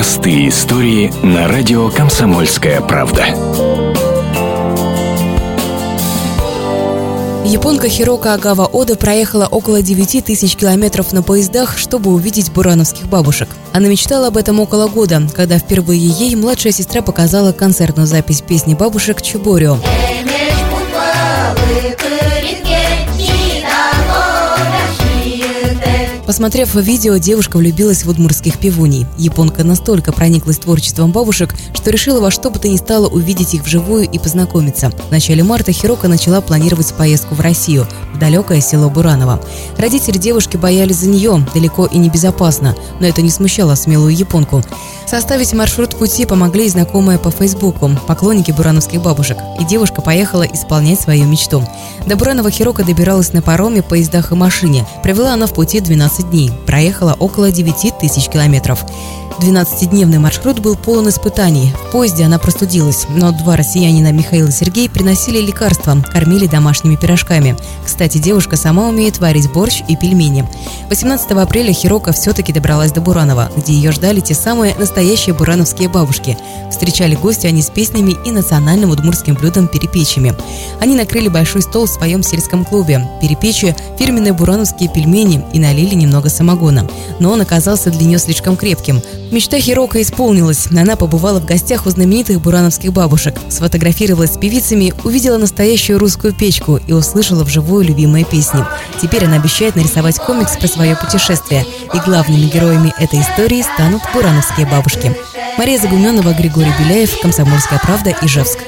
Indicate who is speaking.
Speaker 1: Простые истории на радио «Комсомольская правда».
Speaker 2: Японка Хирока Агава Ода проехала около 9 тысяч километров на поездах, чтобы увидеть бурановских бабушек. Она мечтала об этом около года, когда впервые ей младшая сестра показала концертную запись песни бабушек «Чуборио». Посмотрев видео, девушка влюбилась в удмурских пивуней. Японка настолько прониклась творчеством бабушек, что решила во что бы то ни стало увидеть их вживую и познакомиться. В начале марта Хирока начала планировать поездку в Россию, в далекое село Бураново. Родители девушки боялись за нее, далеко и небезопасно, но это не смущало смелую японку. Составить маршрут пути помогли и знакомые по Фейсбуку, поклонники бурановских бабушек, и девушка поехала исполнять свою мечту. До Буранова Хирока добиралась на пароме, поездах и машине. Провела она в пути 12 дней, проехала около 9 тысяч километров. 12-дневный маршрут был полон испытаний. В поезде она простудилась, но два россиянина Михаил и Сергей приносили лекарства, кормили домашними пирожками. Кстати, девушка сама умеет варить борщ и пельмени. 18 апреля Хирока все-таки добралась до Буранова, где ее ждали те самые настоящие бурановские бабушки. Встречали гости они с песнями и национальным удмуртским блюдом перепечами. Они накрыли большой стол в своем сельском клубе. Перепечи – фирменные бурановские пельмени и налили немного самогона. Но он оказался для нее слишком крепким. Мечта Хирока исполнилась. Она побывала в гостях у знаменитых бурановских бабушек, сфотографировалась с певицами, увидела настоящую русскую печку и услышала вживую любимые песни. Теперь она обещает нарисовать комикс про свое путешествие. И главными героями этой истории станут бурановские бабушки. Мария Загуменова, Григорий Беляев, Комсомольская правда, Ижевск.